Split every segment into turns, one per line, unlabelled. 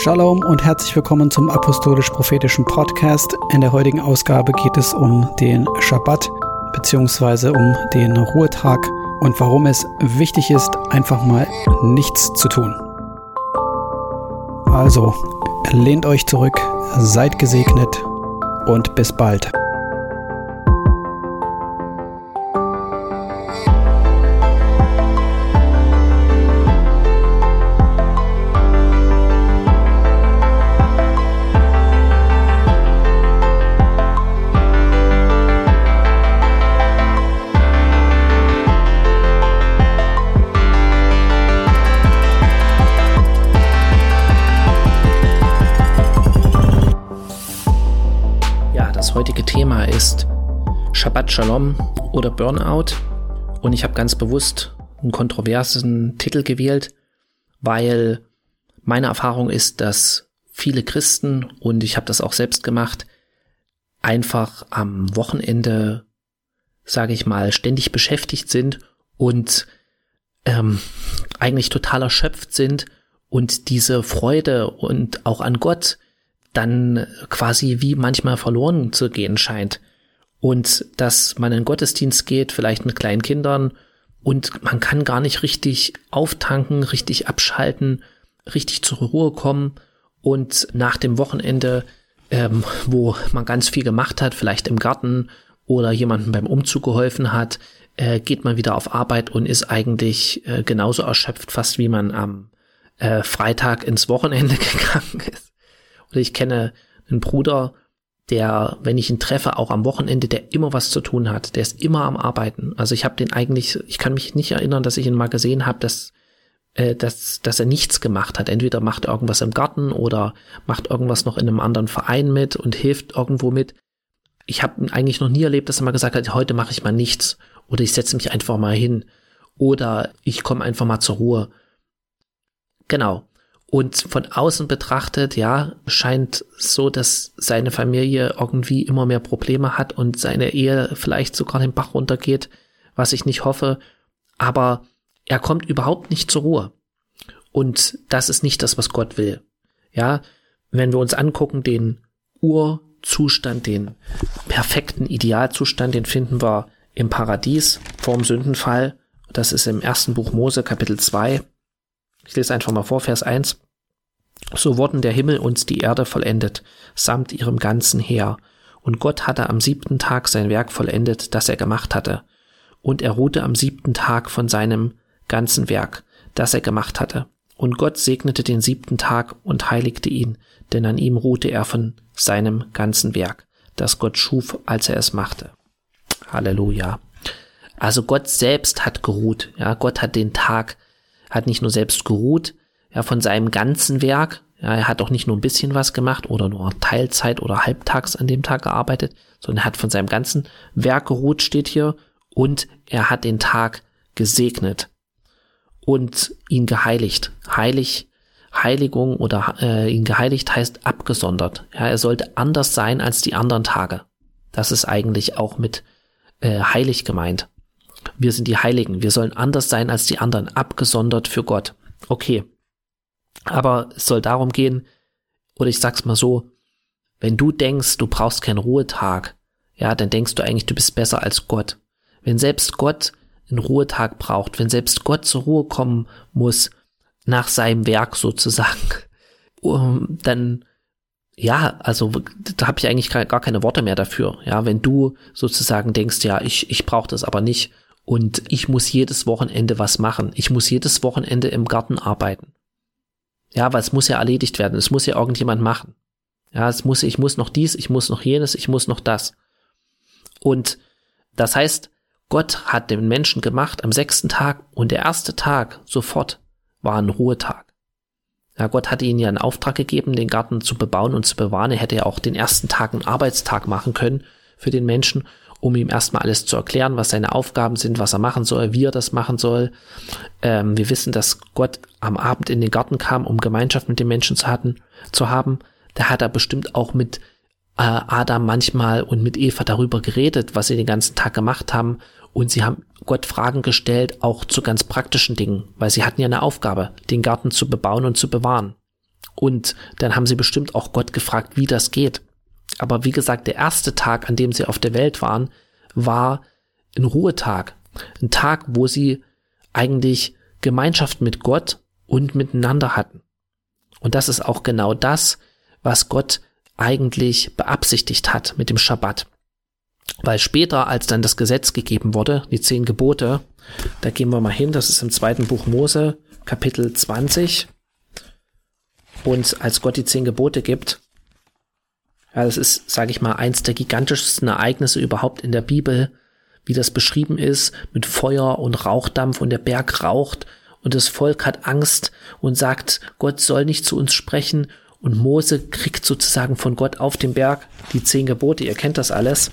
Shalom und herzlich willkommen zum Apostolisch-Prophetischen Podcast. In der heutigen Ausgabe geht es um den Schabbat bzw. um den Ruhetag und warum es wichtig ist, einfach mal nichts zu tun. Also, lehnt euch zurück, seid gesegnet und bis bald.
Shabbat Shalom oder Burnout. Und ich habe ganz bewusst einen kontroversen Titel gewählt, weil meine Erfahrung ist, dass viele Christen, und ich habe das auch selbst gemacht, einfach am Wochenende, sage ich mal, ständig beschäftigt sind und ähm, eigentlich total erschöpft sind und diese Freude und auch an Gott dann quasi wie manchmal verloren zu gehen scheint und dass man in Gottesdienst geht, vielleicht mit kleinen Kindern und man kann gar nicht richtig auftanken, richtig abschalten, richtig zur Ruhe kommen und nach dem Wochenende, ähm, wo man ganz viel gemacht hat, vielleicht im Garten oder jemandem beim Umzug geholfen hat, äh, geht man wieder auf Arbeit und ist eigentlich äh, genauso erschöpft, fast wie man am äh, Freitag ins Wochenende gegangen ist. Oder ich kenne einen Bruder, der, wenn ich ihn treffe, auch am Wochenende, der immer was zu tun hat, der ist immer am Arbeiten. Also ich habe den eigentlich, ich kann mich nicht erinnern, dass ich ihn mal gesehen habe, dass, äh, dass, dass er nichts gemacht hat. Entweder macht er irgendwas im Garten oder macht irgendwas noch in einem anderen Verein mit und hilft irgendwo mit. Ich habe eigentlich noch nie erlebt, dass er mal gesagt hat, heute mache ich mal nichts oder ich setze mich einfach mal hin oder ich komme einfach mal zur Ruhe. Genau. Und von außen betrachtet, ja, scheint so, dass seine Familie irgendwie immer mehr Probleme hat und seine Ehe vielleicht sogar den Bach runtergeht, was ich nicht hoffe. Aber er kommt überhaupt nicht zur Ruhe. Und das ist nicht das, was Gott will. Ja, wenn wir uns angucken, den Urzustand, den perfekten Idealzustand, den finden wir im Paradies vorm Sündenfall. Das ist im ersten Buch Mose, Kapitel 2. Ich lese einfach mal vor, Vers 1. So wurden der Himmel und die Erde vollendet, samt ihrem ganzen Heer. Und Gott hatte am siebten Tag sein Werk vollendet, das er gemacht hatte. Und er ruhte am siebten Tag von seinem ganzen Werk, das er gemacht hatte. Und Gott segnete den siebten Tag und heiligte ihn, denn an ihm ruhte er von seinem ganzen Werk, das Gott schuf, als er es machte. Halleluja. Also Gott selbst hat geruht. Ja, Gott hat den Tag, hat nicht nur selbst geruht, ja, von seinem ganzen Werk. Ja, er hat auch nicht nur ein bisschen was gemacht oder nur Teilzeit oder halbtags an dem Tag gearbeitet, sondern er hat von seinem ganzen Werk geruht, steht hier, und er hat den Tag gesegnet und ihn geheiligt. Heilig, Heiligung oder äh, ihn geheiligt heißt abgesondert. Ja, er sollte anders sein als die anderen Tage. Das ist eigentlich auch mit äh, heilig gemeint. Wir sind die Heiligen. Wir sollen anders sein als die anderen, abgesondert für Gott. Okay. Aber es soll darum gehen, oder ich sag's mal so, wenn du denkst, du brauchst keinen Ruhetag, ja, dann denkst du eigentlich, du bist besser als Gott. Wenn selbst Gott einen Ruhetag braucht, wenn selbst Gott zur Ruhe kommen muss, nach seinem Werk sozusagen, dann ja, also da habe ich eigentlich gar keine Worte mehr dafür. Ja, wenn du sozusagen denkst, ja, ich, ich brauche das aber nicht und ich muss jedes Wochenende was machen. Ich muss jedes Wochenende im Garten arbeiten. Ja, weil es muss ja erledigt werden. Es muss ja irgendjemand machen. Ja, es muss, ich muss noch dies, ich muss noch jenes, ich muss noch das. Und das heißt, Gott hat den Menschen gemacht am sechsten Tag und der erste Tag sofort war ein Ruhetag. Ja, Gott hatte ihnen ja einen Auftrag gegeben, den Garten zu bebauen und zu bewahren. Er hätte ja auch den ersten Tag einen Arbeitstag machen können für den Menschen um ihm erstmal alles zu erklären, was seine Aufgaben sind, was er machen soll, wie er das machen soll. Ähm, wir wissen, dass Gott am Abend in den Garten kam, um Gemeinschaft mit den Menschen zu, hatten, zu haben. Da hat er bestimmt auch mit äh, Adam manchmal und mit Eva darüber geredet, was sie den ganzen Tag gemacht haben. Und sie haben Gott Fragen gestellt, auch zu ganz praktischen Dingen, weil sie hatten ja eine Aufgabe, den Garten zu bebauen und zu bewahren. Und dann haben sie bestimmt auch Gott gefragt, wie das geht. Aber wie gesagt, der erste Tag, an dem sie auf der Welt waren, war ein Ruhetag. Ein Tag, wo sie eigentlich Gemeinschaft mit Gott und miteinander hatten. Und das ist auch genau das, was Gott eigentlich beabsichtigt hat mit dem Schabbat. Weil später, als dann das Gesetz gegeben wurde, die zehn Gebote, da gehen wir mal hin, das ist im zweiten Buch Mose, Kapitel 20. Und als Gott die zehn Gebote gibt, ja, das ist, sage ich mal, eins der gigantischsten Ereignisse überhaupt in der Bibel, wie das beschrieben ist, mit Feuer und Rauchdampf und der Berg raucht und das Volk hat Angst und sagt, Gott soll nicht zu uns sprechen und Mose kriegt sozusagen von Gott auf dem Berg die zehn Gebote, ihr kennt das alles.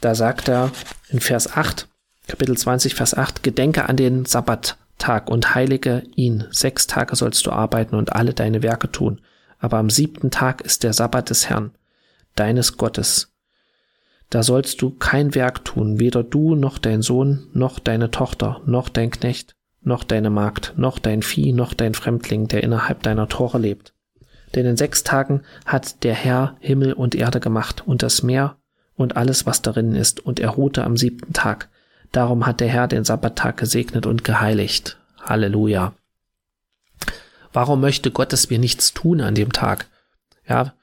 Da sagt er in Vers 8, Kapitel 20, Vers 8, Gedenke an den Sabbattag und heilige ihn. Sechs Tage sollst du arbeiten und alle deine Werke tun. Aber am siebten Tag ist der Sabbat des Herrn, deines Gottes. Da sollst du kein Werk tun, weder du noch dein Sohn, noch deine Tochter, noch dein Knecht, noch deine Magd, noch dein Vieh, noch dein Fremdling, der innerhalb deiner Tore lebt. Denn in sechs Tagen hat der Herr Himmel und Erde gemacht und das Meer und alles, was darin ist, und er ruhte am siebten Tag. Darum hat der Herr den Sabbattag gesegnet und geheiligt. Halleluja. Warum möchte Gott, dass wir nichts tun an dem Tag? Ja,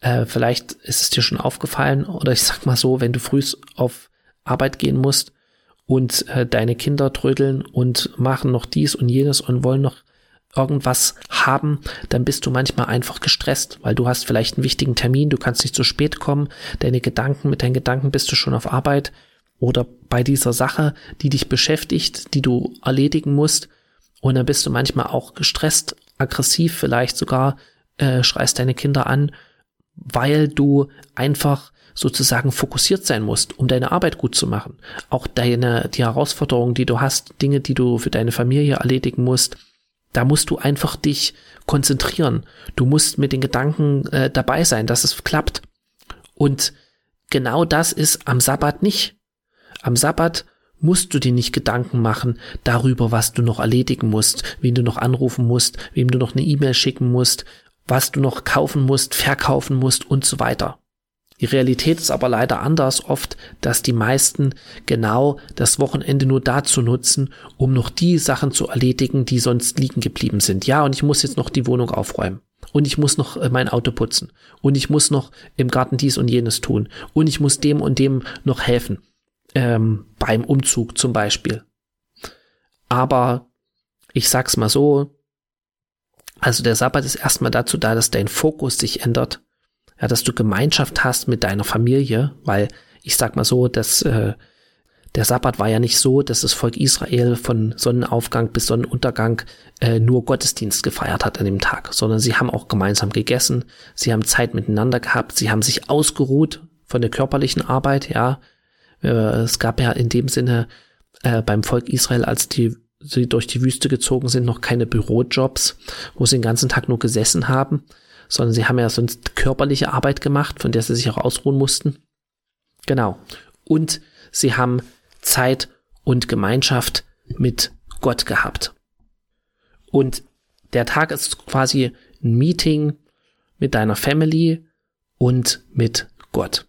äh, vielleicht ist es dir schon aufgefallen, oder ich sag mal so, wenn du früh auf Arbeit gehen musst und äh, deine Kinder trödeln und machen noch dies und jenes und wollen noch irgendwas haben, dann bist du manchmal einfach gestresst, weil du hast vielleicht einen wichtigen Termin, du kannst nicht zu spät kommen, deine Gedanken, mit deinen Gedanken bist du schon auf Arbeit oder bei dieser Sache, die dich beschäftigt, die du erledigen musst und dann bist du manchmal auch gestresst, aggressiv vielleicht sogar, äh, schreist deine Kinder an, weil du einfach sozusagen fokussiert sein musst, um deine Arbeit gut zu machen. Auch deine, die Herausforderungen, die du hast, Dinge, die du für deine Familie erledigen musst, da musst du einfach dich konzentrieren. Du musst mit den Gedanken äh, dabei sein, dass es klappt. Und genau das ist am Sabbat nicht. Am Sabbat musst du dir nicht Gedanken machen darüber, was du noch erledigen musst, wen du noch anrufen musst, wem du noch eine E-Mail schicken musst, was du noch kaufen musst, verkaufen musst und so weiter. Die Realität ist aber leider anders oft, dass die meisten genau das Wochenende nur dazu nutzen, um noch die Sachen zu erledigen, die sonst liegen geblieben sind. Ja, und ich muss jetzt noch die Wohnung aufräumen. Und ich muss noch äh, mein Auto putzen. Und ich muss noch im Garten dies und jenes tun. Und ich muss dem und dem noch helfen. Ähm, beim Umzug zum Beispiel. Aber ich sag's mal so. Also der Sabbat ist erstmal dazu da, dass dein Fokus sich ändert ja, dass du Gemeinschaft hast mit deiner Familie, weil ich sag mal so, dass äh, der Sabbat war ja nicht so, dass das Volk Israel von Sonnenaufgang bis Sonnenuntergang äh, nur Gottesdienst gefeiert hat an dem Tag, sondern sie haben auch gemeinsam gegessen, sie haben Zeit miteinander gehabt, sie haben sich ausgeruht von der körperlichen Arbeit, ja. Äh, es gab ja in dem Sinne äh, beim Volk Israel, als die sie durch die Wüste gezogen sind, noch keine Bürojobs, wo sie den ganzen Tag nur gesessen haben, sondern sie haben ja sonst körperliche Arbeit gemacht, von der sie sich auch ausruhen mussten. Genau. Und sie haben Zeit und Gemeinschaft mit Gott gehabt. Und der Tag ist quasi ein Meeting mit deiner Family und mit Gott.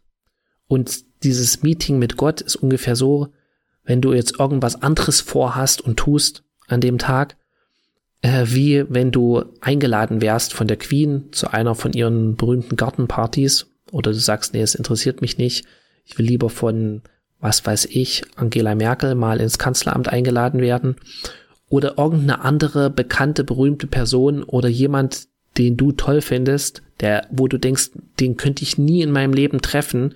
Und dieses Meeting mit Gott ist ungefähr so, wenn du jetzt irgendwas anderes vorhast und tust an dem Tag, äh, wie wenn du eingeladen wärst von der Queen zu einer von ihren berühmten Gartenpartys oder du sagst, nee, es interessiert mich nicht, ich will lieber von, was weiß ich, Angela Merkel mal ins Kanzleramt eingeladen werden oder irgendeine andere bekannte, berühmte Person oder jemand, den du toll findest, der, wo du denkst, den könnte ich nie in meinem Leben treffen,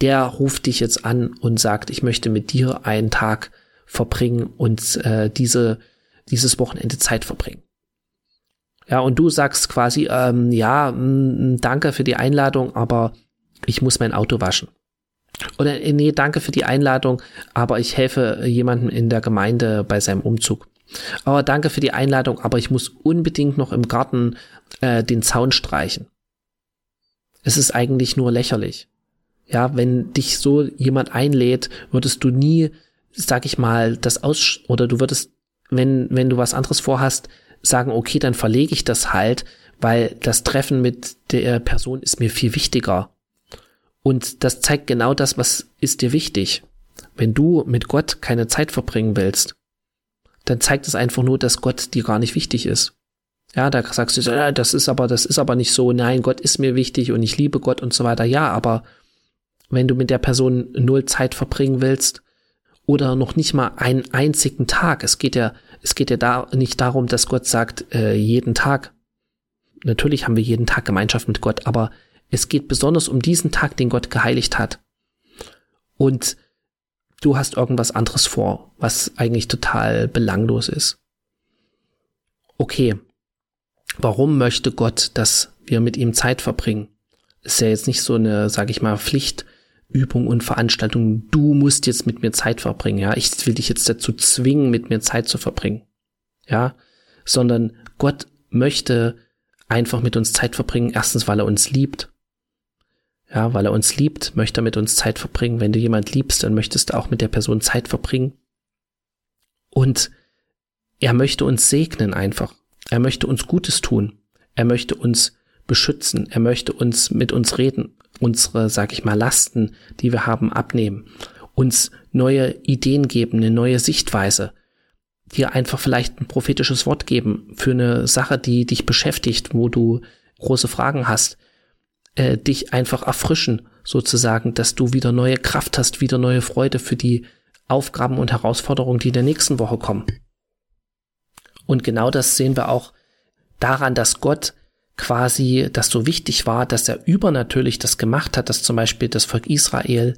der ruft dich jetzt an und sagt, ich möchte mit dir einen Tag verbringen und äh, diese dieses Wochenende Zeit verbringen. Ja, und du sagst quasi, ähm, ja, mh, mm, danke für die Einladung, aber ich muss mein Auto waschen. Oder äh, nee, danke für die Einladung, aber ich helfe jemandem in der Gemeinde bei seinem Umzug. Aber danke für die Einladung, aber ich muss unbedingt noch im Garten äh, den Zaun streichen. Es ist eigentlich nur lächerlich. Ja, wenn dich so jemand einlädt, würdest du nie, sag ich mal, das aus oder du würdest wenn, wenn du was anderes vorhast, sagen, okay, dann verlege ich das halt, weil das Treffen mit der Person ist mir viel wichtiger. Und das zeigt genau das, was ist dir wichtig. Wenn du mit Gott keine Zeit verbringen willst, dann zeigt es einfach nur, dass Gott dir gar nicht wichtig ist. Ja, da sagst du, ja, das ist aber, das ist aber nicht so. Nein, Gott ist mir wichtig und ich liebe Gott und so weiter. Ja, aber wenn du mit der Person null Zeit verbringen willst oder noch nicht mal einen einzigen Tag, es geht ja, es geht ja da nicht darum, dass Gott sagt, äh, jeden Tag. Natürlich haben wir jeden Tag Gemeinschaft mit Gott, aber es geht besonders um diesen Tag, den Gott geheiligt hat. Und du hast irgendwas anderes vor, was eigentlich total belanglos ist. Okay, warum möchte Gott, dass wir mit ihm Zeit verbringen? Ist ja jetzt nicht so eine, sag ich mal, Pflichtübung und Veranstaltung. Du musst jetzt mit mir Zeit verbringen, ja. Ich will dich jetzt dazu zwingen, mit mir Zeit zu verbringen. Ja. Sondern Gott möchte einfach mit uns Zeit verbringen. Erstens, weil er uns liebt. Ja, weil er uns liebt, möchte er mit uns Zeit verbringen. Wenn du jemand liebst, dann möchtest du auch mit der Person Zeit verbringen. Und er möchte uns segnen einfach. Er möchte uns Gutes tun. Er möchte uns beschützen. Er möchte uns mit uns reden. Unsere, sag ich mal, Lasten, die wir haben, abnehmen. Uns neue Ideen geben, eine neue Sichtweise. Dir einfach vielleicht ein prophetisches Wort geben für eine Sache, die dich beschäftigt, wo du große Fragen hast. Äh, dich einfach erfrischen, sozusagen, dass du wieder neue Kraft hast, wieder neue Freude für die Aufgaben und Herausforderungen, die in der nächsten Woche kommen. Und genau das sehen wir auch daran, dass Gott quasi das so wichtig war, dass er übernatürlich das gemacht hat, dass zum Beispiel das Volk Israel,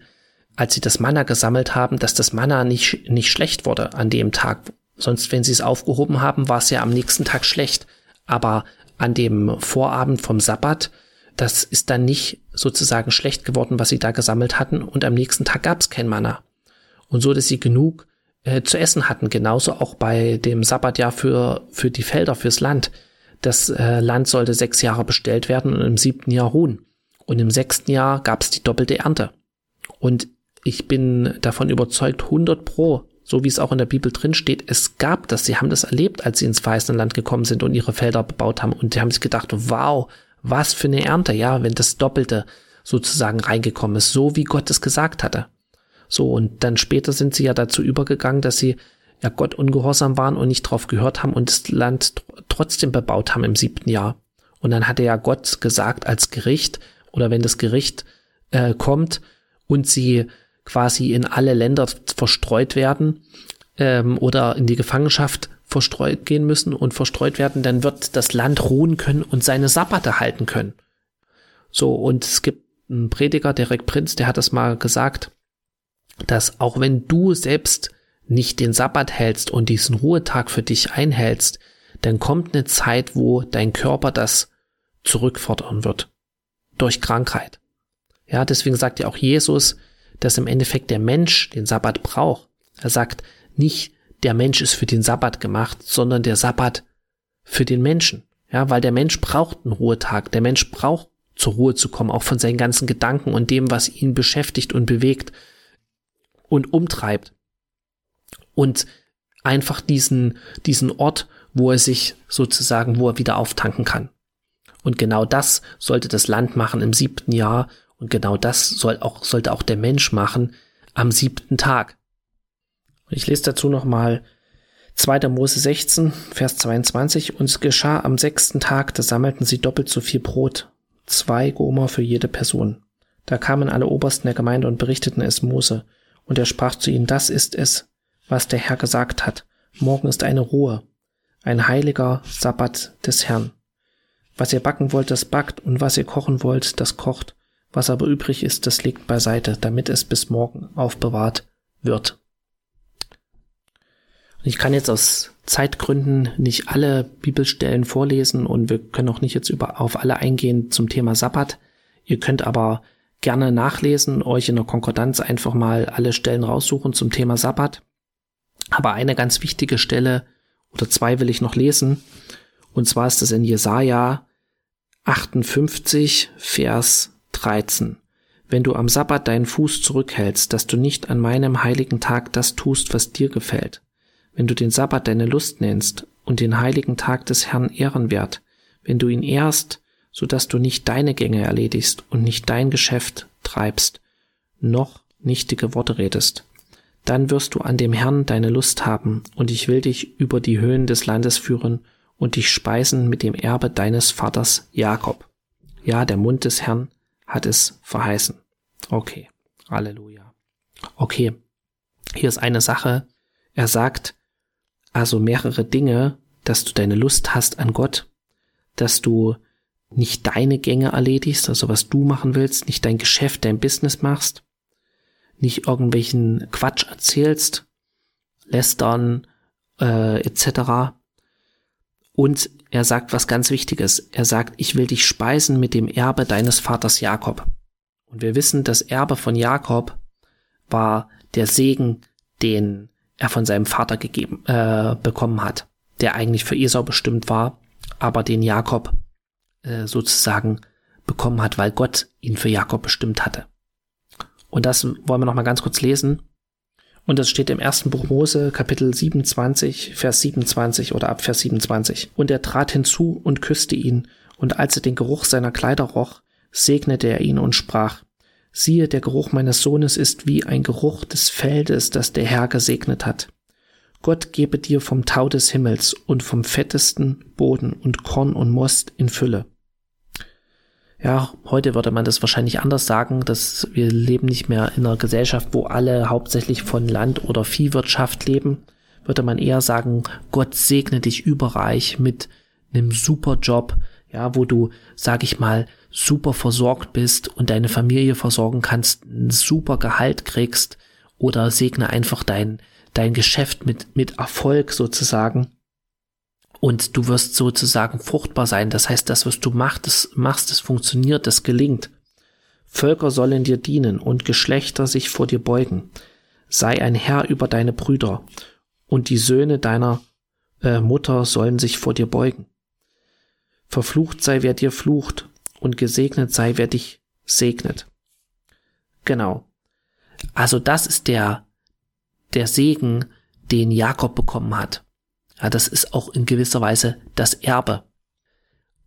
als sie das Manna gesammelt haben, dass das Manna nicht, nicht schlecht wurde an dem Tag. Sonst, wenn sie es aufgehoben haben, war es ja am nächsten Tag schlecht. Aber an dem Vorabend vom Sabbat, das ist dann nicht sozusagen schlecht geworden, was sie da gesammelt hatten. Und am nächsten Tag gab es kein Manna. Und so, dass sie genug äh, zu essen hatten. Genauso auch bei dem Sabbatjahr für, für die Felder, fürs Land. Das äh, Land sollte sechs Jahre bestellt werden und im siebten Jahr ruhen. Und im sechsten Jahr gab es die doppelte Ernte. Und ich bin davon überzeugt, 100 pro, so wie es auch in der Bibel drin steht, es gab das. Sie haben das erlebt, als sie ins weiße Land gekommen sind und ihre Felder bebaut haben. Und die haben sich gedacht, wow, was für eine Ernte, ja, wenn das Doppelte sozusagen reingekommen ist, so wie Gott es gesagt hatte. So, und dann später sind sie ja dazu übergegangen, dass sie ja Gott ungehorsam waren und nicht drauf gehört haben und das Land trotzdem bebaut haben im siebten Jahr. Und dann hatte ja Gott gesagt als Gericht, oder wenn das Gericht äh, kommt und sie quasi in alle Länder verstreut werden ähm, oder in die Gefangenschaft verstreut gehen müssen und verstreut werden, dann wird das Land ruhen können und seine Sabbate halten können. So, und es gibt einen Prediger, Derek Prinz, der hat das mal gesagt, dass auch wenn du selbst nicht den Sabbat hältst und diesen Ruhetag für dich einhältst, dann kommt eine Zeit, wo dein Körper das zurückfordern wird. Durch Krankheit. Ja, deswegen sagt ja auch Jesus, dass im Endeffekt der Mensch den Sabbat braucht. Er sagt nicht, der Mensch ist für den Sabbat gemacht, sondern der Sabbat für den Menschen. Ja, weil der Mensch braucht einen Ruhetag. Der Mensch braucht zur Ruhe zu kommen, auch von seinen ganzen Gedanken und dem, was ihn beschäftigt und bewegt und umtreibt. Und einfach diesen, diesen Ort, wo er sich sozusagen, wo er wieder auftanken kann. Und genau das sollte das Land machen im siebten Jahr. Und genau das soll auch, sollte auch der Mensch machen am siebten Tag. Und ich lese dazu nochmal 2. Mose 16, Vers 22. Und es geschah am sechsten Tag, da sammelten sie doppelt so viel Brot. Zwei Gomer für jede Person. Da kamen alle Obersten der Gemeinde und berichteten es Mose. Und er sprach zu ihnen, das ist es, was der Herr gesagt hat. Morgen ist eine Ruhe, ein heiliger Sabbat des Herrn. Was ihr backen wollt, das backt, und was ihr kochen wollt, das kocht. Was aber übrig ist, das legt beiseite, damit es bis morgen aufbewahrt wird. Ich kann jetzt aus Zeitgründen nicht alle Bibelstellen vorlesen und wir können auch nicht jetzt über, auf alle eingehen zum Thema Sabbat. Ihr könnt aber gerne nachlesen, euch in der Konkordanz einfach mal alle Stellen raussuchen zum Thema Sabbat. Aber eine ganz wichtige Stelle oder zwei will ich noch lesen. Und zwar ist es in Jesaja 58, Vers 13. Wenn du am Sabbat deinen Fuß zurückhältst, dass du nicht an meinem heiligen Tag das tust, was dir gefällt. Wenn du den Sabbat deine Lust nennst und den heiligen Tag des Herrn ehrenwert, wenn du ihn ehrst, so dass du nicht deine Gänge erledigst und nicht dein Geschäft treibst, noch nichtige Worte redest. Dann wirst du an dem Herrn deine Lust haben, und ich will dich über die Höhen des Landes führen und dich speisen mit dem Erbe deines Vaters Jakob. Ja, der Mund des Herrn hat es verheißen. Okay. Halleluja. Okay. Hier ist eine Sache. Er sagt also mehrere Dinge, dass du deine Lust hast an Gott, dass du nicht deine Gänge erledigst, also was du machen willst, nicht dein Geschäft, dein Business machst, nicht irgendwelchen Quatsch erzählst, lästern äh, etc. Und er sagt was ganz Wichtiges. Er sagt, ich will dich speisen mit dem Erbe deines Vaters Jakob. Und wir wissen, das Erbe von Jakob war der Segen, den er von seinem Vater gegeben äh, bekommen hat, der eigentlich für Esau bestimmt war, aber den Jakob äh, sozusagen bekommen hat, weil Gott ihn für Jakob bestimmt hatte. Und das wollen wir noch mal ganz kurz lesen. Und das steht im ersten Buch Mose, Kapitel 27, Vers 27 oder ab Vers 27. Und er trat hinzu und küsste ihn, und als er den Geruch seiner Kleider roch, segnete er ihn und sprach, siehe, der Geruch meines Sohnes ist wie ein Geruch des Feldes, das der Herr gesegnet hat. Gott gebe dir vom Tau des Himmels und vom fettesten Boden und Korn und Most in Fülle. Ja, heute würde man das wahrscheinlich anders sagen, dass wir leben nicht mehr in einer Gesellschaft, wo alle hauptsächlich von Land- oder Viehwirtschaft leben. Würde man eher sagen, Gott segne dich überreich mit einem super Job, ja, wo du, sag ich mal, super versorgt bist und deine Familie versorgen kannst, ein super Gehalt kriegst oder segne einfach dein, dein Geschäft mit, mit Erfolg sozusagen. Und du wirst sozusagen fruchtbar sein. Das heißt, das, was du machst, das, machst, das funktioniert, das gelingt. Völker sollen dir dienen und Geschlechter sich vor dir beugen. Sei ein Herr über deine Brüder und die Söhne deiner äh, Mutter sollen sich vor dir beugen. Verflucht sei, wer dir flucht und gesegnet sei, wer dich segnet. Genau. Also das ist der, der Segen, den Jakob bekommen hat. Ja, das ist auch in gewisser Weise das Erbe.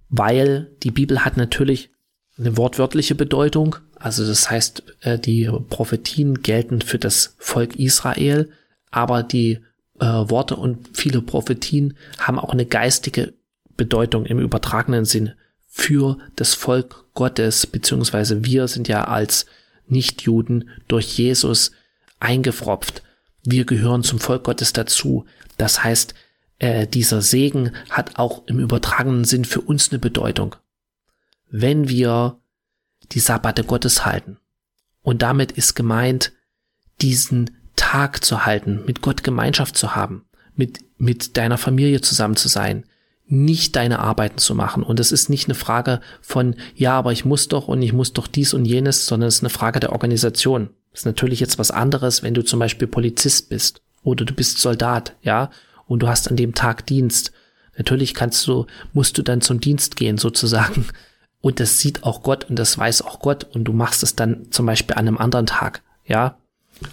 Weil die Bibel hat natürlich eine wortwörtliche Bedeutung. Also das heißt, äh, die Prophetien gelten für das Volk Israel, aber die äh, Worte und viele Prophetien haben auch eine geistige Bedeutung im übertragenen Sinn für das Volk Gottes, beziehungsweise wir sind ja als Nichtjuden durch Jesus eingefropft. Wir gehören zum Volk Gottes dazu. Das heißt, äh, dieser Segen hat auch im übertragenen Sinn für uns eine Bedeutung. Wenn wir die Sabbate Gottes halten. Und damit ist gemeint, diesen Tag zu halten, mit Gott Gemeinschaft zu haben, mit, mit deiner Familie zusammen zu sein, nicht deine Arbeiten zu machen. Und es ist nicht eine Frage von, ja, aber ich muss doch und ich muss doch dies und jenes, sondern es ist eine Frage der Organisation. Das ist natürlich jetzt was anderes, wenn du zum Beispiel Polizist bist oder du bist Soldat, ja, und du hast an dem Tag Dienst. Natürlich kannst du, musst du dann zum Dienst gehen sozusagen. Und das sieht auch Gott und das weiß auch Gott und du machst es dann zum Beispiel an einem anderen Tag, ja.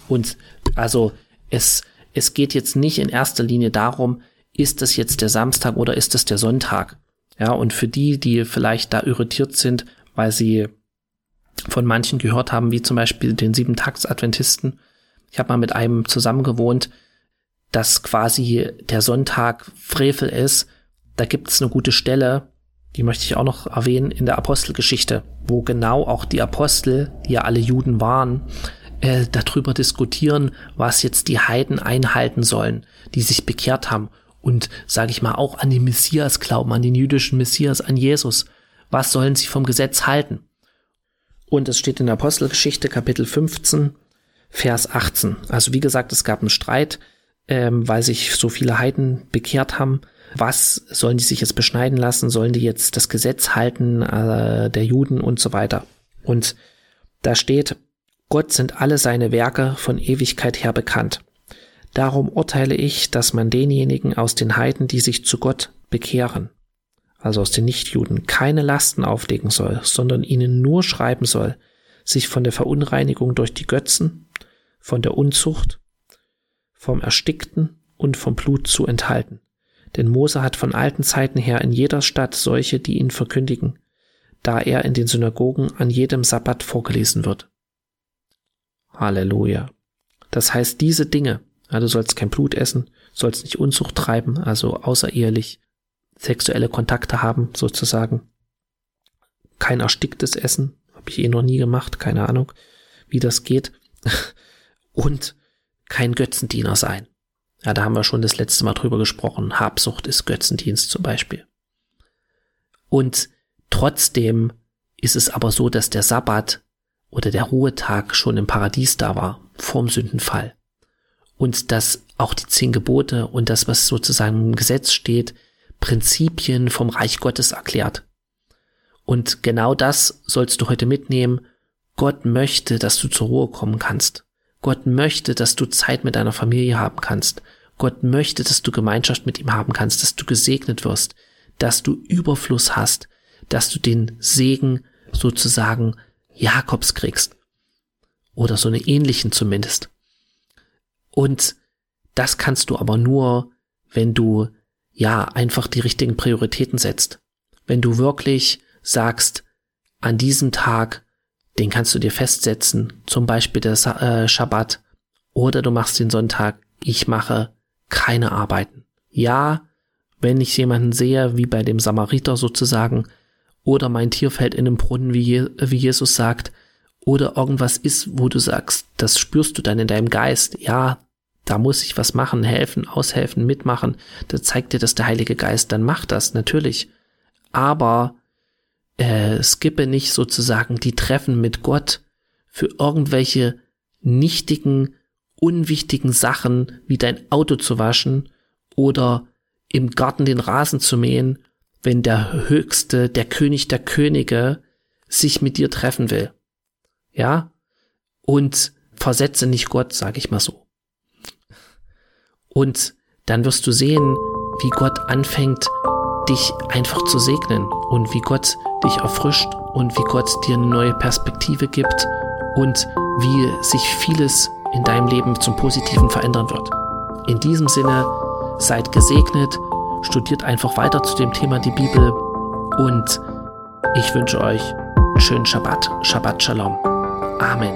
Und also es, es geht jetzt nicht in erster Linie darum, ist das jetzt der Samstag oder ist das der Sonntag? Ja, und für die, die vielleicht da irritiert sind, weil sie von manchen gehört haben, wie zum Beispiel den Sieben-Tags-Adventisten. Ich habe mal mit einem zusammen gewohnt, dass quasi der Sonntag Frevel ist. Da gibt es eine gute Stelle, die möchte ich auch noch erwähnen, in der Apostelgeschichte, wo genau auch die Apostel, die ja alle Juden waren, äh, darüber diskutieren, was jetzt die Heiden einhalten sollen, die sich bekehrt haben und, sage ich mal, auch an den Messias glauben, an den jüdischen Messias, an Jesus. Was sollen sie vom Gesetz halten? Und es steht in der Apostelgeschichte Kapitel 15, Vers 18. Also wie gesagt, es gab einen Streit, ähm, weil sich so viele Heiden bekehrt haben. Was sollen die sich jetzt beschneiden lassen? Sollen die jetzt das Gesetz halten äh, der Juden und so weiter? Und da steht, Gott sind alle seine Werke von Ewigkeit her bekannt. Darum urteile ich, dass man denjenigen aus den Heiden, die sich zu Gott bekehren, also aus den Nichtjuden, keine Lasten auflegen soll, sondern ihnen nur schreiben soll, sich von der Verunreinigung durch die Götzen, von der Unzucht, vom Erstickten und vom Blut zu enthalten. Denn Mose hat von alten Zeiten her in jeder Stadt solche, die ihn verkündigen, da er in den Synagogen an jedem Sabbat vorgelesen wird. Halleluja. Das heißt, diese Dinge, ja, du sollst kein Blut essen, sollst nicht Unzucht treiben, also außerehelich sexuelle Kontakte haben, sozusagen. Kein ersticktes Essen, habe ich eh noch nie gemacht, keine Ahnung, wie das geht. Und kein Götzendiener sein. Ja, da haben wir schon das letzte Mal drüber gesprochen. Habsucht ist Götzendienst zum Beispiel. Und trotzdem ist es aber so, dass der Sabbat oder der Ruhetag schon im Paradies da war, vorm Sündenfall. Und dass auch die zehn Gebote und das, was sozusagen im Gesetz steht, Prinzipien vom Reich Gottes erklärt. Und genau das sollst du heute mitnehmen. Gott möchte, dass du zur Ruhe kommen kannst. Gott möchte, dass du Zeit mit deiner Familie haben kannst. Gott möchte, dass du Gemeinschaft mit ihm haben kannst, dass du gesegnet wirst, dass du Überfluss hast, dass du den Segen sozusagen Jakobs kriegst. Oder so eine ähnlichen zumindest. Und das kannst du aber nur, wenn du ja einfach die richtigen Prioritäten setzt. Wenn du wirklich sagst, an diesem Tag, den kannst du dir festsetzen, zum Beispiel der äh, Schabbat, oder du machst den Sonntag, ich mache keine Arbeiten. Ja, wenn ich jemanden sehe, wie bei dem Samariter sozusagen, oder mein Tier fällt in den Brunnen, wie, Je wie Jesus sagt, oder irgendwas ist, wo du sagst, das spürst du dann in deinem Geist, ja, da muss ich was machen, helfen, aushelfen, mitmachen, da zeigt dir das der Heilige Geist, dann mach das, natürlich. Aber äh, skippe nicht sozusagen die Treffen mit Gott für irgendwelche nichtigen, unwichtigen Sachen wie dein Auto zu waschen oder im Garten den Rasen zu mähen, wenn der Höchste, der König der Könige sich mit dir treffen will. Ja? Und versetze nicht Gott, sage ich mal so. Und dann wirst du sehen, wie Gott anfängt, dich einfach zu segnen und wie Gott dich erfrischt und wie Gott dir eine neue Perspektive gibt und wie sich vieles in deinem Leben zum Positiven verändern wird. In diesem Sinne, seid gesegnet, studiert einfach weiter zu dem Thema die Bibel und ich wünsche euch einen schönen Shabbat, Shabbat Shalom. Amen.